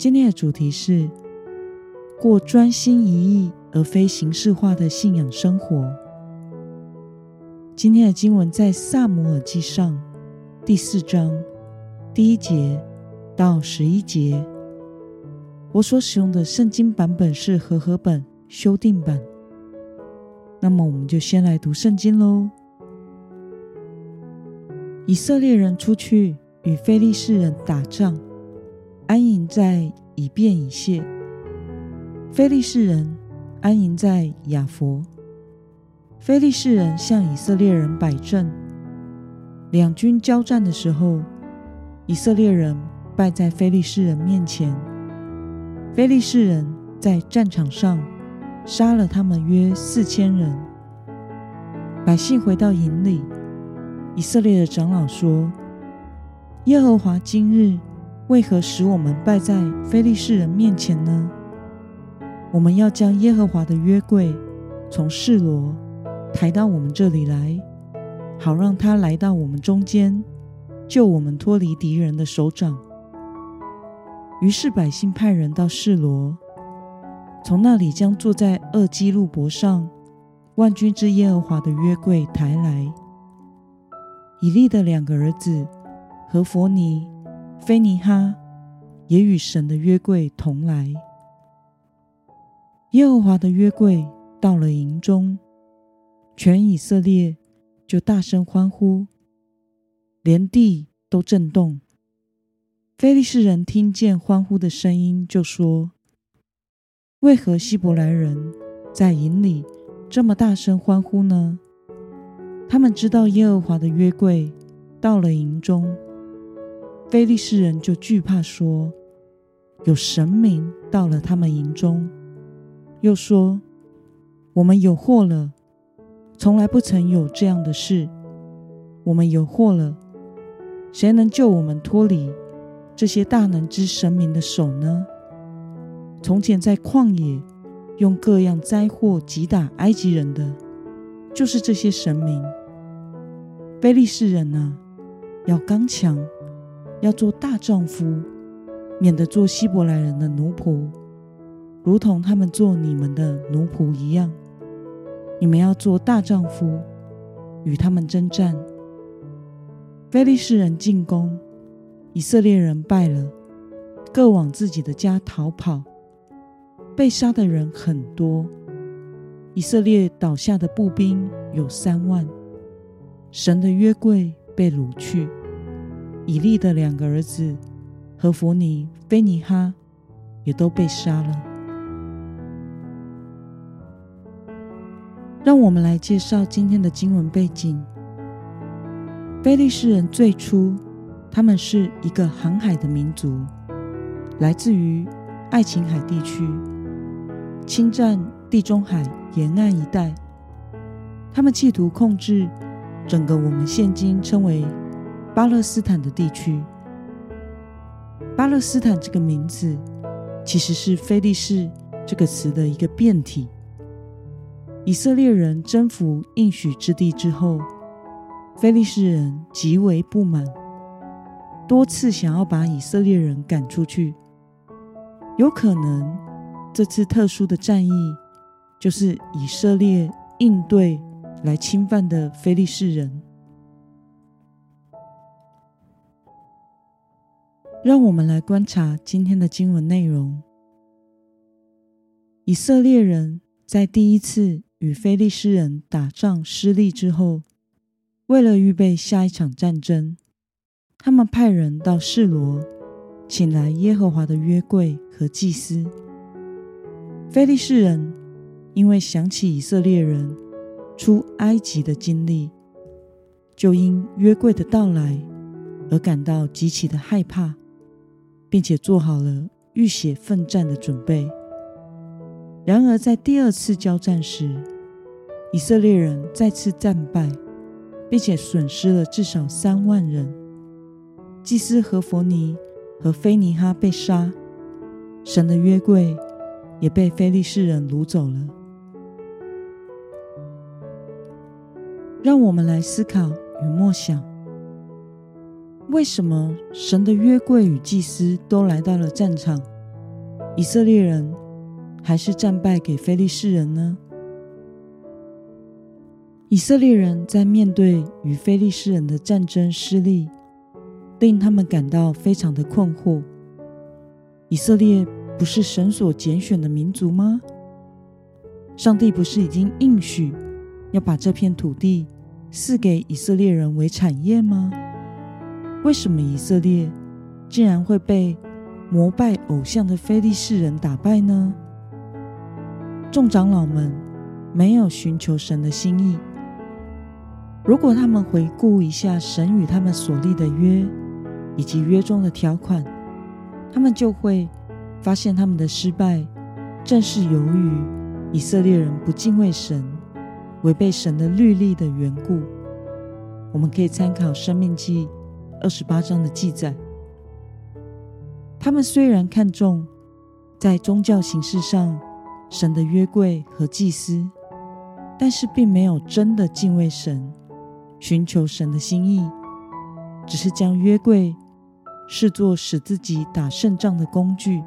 今天的主题是过专心一意而非形式化的信仰生活。今天的经文在萨姆尔记上第四章第一节到十一节。我所使用的圣经版本是和合本修订版。那么，我们就先来读圣经喽。以色列人出去与非利士人打仗，安营在以便以谢；非利士人安营在雅佛。非利士人向以色列人摆阵，两军交战的时候，以色列人败在非利士人面前。非利士人在战场上杀了他们约四千人。百姓回到营里。以色列的长老说：“耶和华今日为何使我们败在非利士人面前呢？我们要将耶和华的约柜从示罗抬到我们这里来，好让他来到我们中间，救我们脱离敌人的手掌。”于是百姓派人到示罗，从那里将坐在二基路伯上万军之耶和华的约柜抬来。以利的两个儿子和佛尼、菲尼哈也与神的约柜同来。耶和华的约柜到了营中，全以色列就大声欢呼，连地都震动。非利士人听见欢呼的声音，就说：“为何希伯来人在营里这么大声欢呼呢？”他们知道耶和华的约柜到了营中，非利士人就惧怕，说：“有神明到了他们营中。”又说：“我们有祸了，从来不曾有这样的事。我们有祸了，谁能救我们脱离这些大能之神明的手呢？”从前在旷野用各样灾祸击打埃及人的，就是这些神明。非利士人啊，要刚强，要做大丈夫，免得做希伯来人的奴仆，如同他们做你们的奴仆一样。你们要做大丈夫，与他们征战。非利士人进攻，以色列人败了，各往自己的家逃跑，被杀的人很多。以色列倒下的步兵有三万。神的约柜被掳去，以利的两个儿子和弗尼、菲尼哈也都被杀了。让我们来介绍今天的经文背景。菲利士人最初，他们是一个航海的民族，来自于爱琴海地区，侵占地中海沿岸一带。他们企图控制。整个我们现今称为巴勒斯坦的地区，巴勒斯坦这个名字其实是菲利士这个词的一个变体。以色列人征服应许之地之后，菲利士人极为不满，多次想要把以色列人赶出去。有可能这次特殊的战役就是以色列应对。来侵犯的菲利士人，让我们来观察今天的经文内容。以色列人在第一次与非利士人打仗失利之后，为了预备下一场战争，他们派人到示罗，请来耶和华的约柜和祭司。非利士人因为想起以色列人。出埃及的经历，就因约柜的到来而感到极其的害怕。并且做好了浴血奋战的准备。然而，在第二次交战时，以色列人再次战败，并且损失了至少三万人。祭司何佛尼和菲尼哈被杀，神的约柜也被非利士人掳走了。让我们来思考与默想：为什么神的约柜与祭司都来到了战场，以色列人还是战败给非利士人呢？以色列人在面对与非利士人的战争失利，令他们感到非常的困惑。以色列不是神所拣选的民族吗？上帝不是已经应许？要把这片土地赐给以色列人为产业吗？为什么以色列竟然会被膜拜偶像的非利士人打败呢？众长老们没有寻求神的心意。如果他们回顾一下神与他们所立的约以及约中的条款，他们就会发现他们的失败正是由于以色列人不敬畏神。违背神的律例的缘故，我们可以参考《生命记》二十八章的记载。他们虽然看重在宗教形式上神的约柜和祭司，但是并没有真的敬畏神，寻求神的心意，只是将约柜视作使自己打胜仗的工具。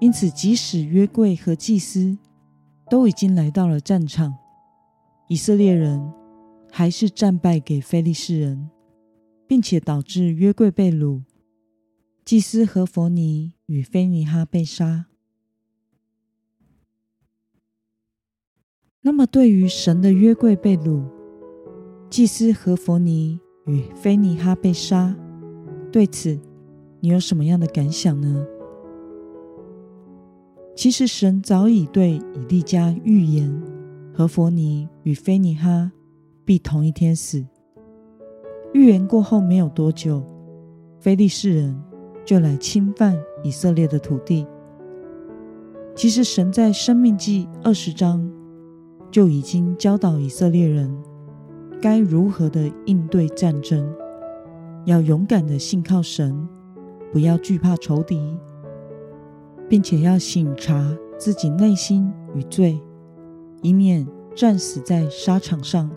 因此，即使约柜和祭司都已经来到了战场。以色列人还是战败给非利士人，并且导致约柜被掳，祭司何佛尼与菲尼哈被杀。那么，对于神的约柜被掳，祭司何佛尼与菲尼哈被杀，对此你有什么样的感想呢？其实，神早已对以利家预言。何佛尼与菲尼哈必同一天死。预言过后没有多久，非利士人就来侵犯以色列的土地。其实，神在生命记二十章就已经教导以色列人该如何的应对战争，要勇敢的信靠神，不要惧怕仇敌，并且要省察自己内心与罪。以免战死在沙场上。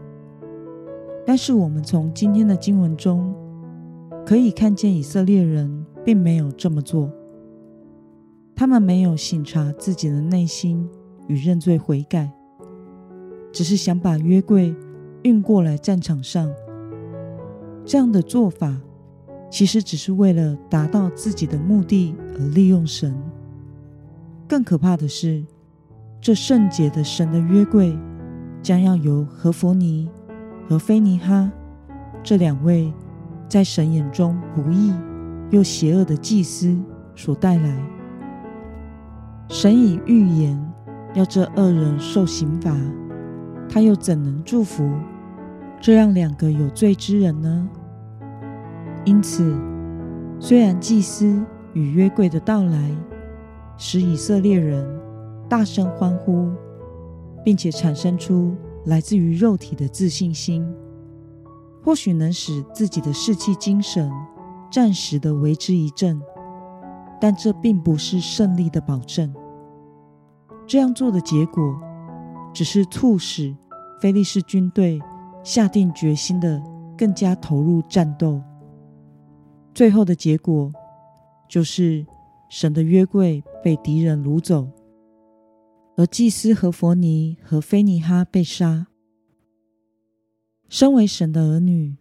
但是，我们从今天的经文中可以看见，以色列人并没有这么做。他们没有省察自己的内心与认罪悔改，只是想把约柜运过来战场上。这样的做法，其实只是为了达到自己的目的而利用神。更可怕的是。这圣洁的神的约柜，将要由何佛尼和菲尼哈这两位在神眼中不义又邪恶的祭司所带来。神已预言要这二人受刑罚，他又怎能祝福这样两个有罪之人呢？因此，虽然祭司与约柜的到来使以色列人。大声欢呼，并且产生出来自于肉体的自信心，或许能使自己的士气精神暂时的为之一振，但这并不是胜利的保证。这样做的结果，只是促使菲利士军队下定决心的更加投入战斗。最后的结果，就是神的约柜被敌人掳走。而祭司和佛尼和菲尼哈被杀。身为神的儿女，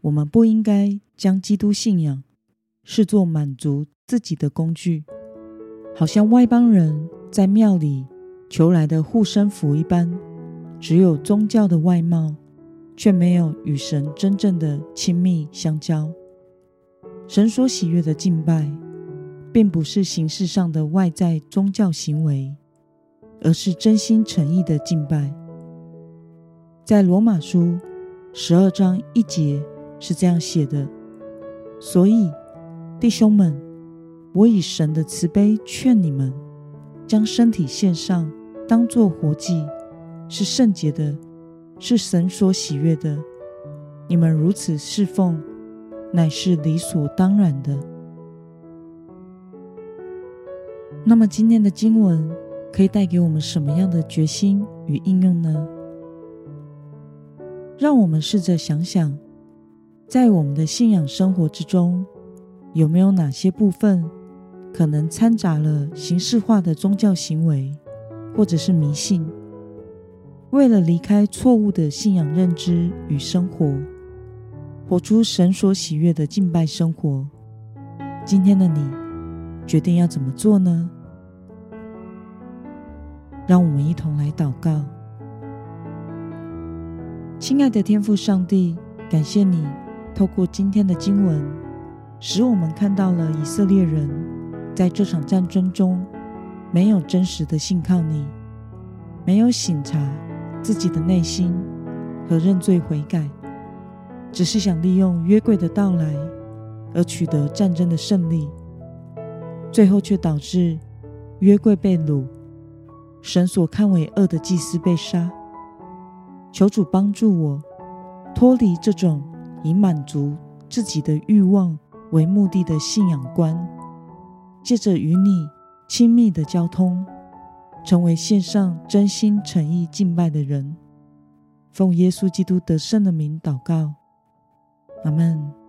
我们不应该将基督信仰视作满足自己的工具，好像外邦人在庙里求来的护身符一般，只有宗教的外貌，却没有与神真正的亲密相交。神所喜悦的敬拜，并不是形式上的外在宗教行为。而是真心诚意的敬拜。在罗马书十二章一节是这样写的：“所以弟兄们，我以神的慈悲劝你们，将身体献上，当作活祭，是圣洁的，是神所喜悦的。你们如此侍奉，乃是理所当然的。那么，今天的经文可以带给我们什么样的决心与应用呢？让我们试着想想，在我们的信仰生活之中，有没有哪些部分？可能掺杂了形式化的宗教行为，或者是迷信。为了离开错误的信仰认知与生活，活出神所喜悦的敬拜生活，今天的你决定要怎么做呢？让我们一同来祷告。亲爱的天父上帝，感谢你透过今天的经文，使我们看到了以色列人。在这场战争中，没有真实的信靠你，没有醒察自己的内心和认罪悔改，只是想利用约柜的到来而取得战争的胜利，最后却导致约柜被掳，神所看为恶的祭司被杀。求主帮助我脱离这种以满足自己的欲望为目的的信仰观。借着与你亲密的交通，成为线上真心诚意敬拜的人。奉耶稣基督得胜的名祷告，阿门。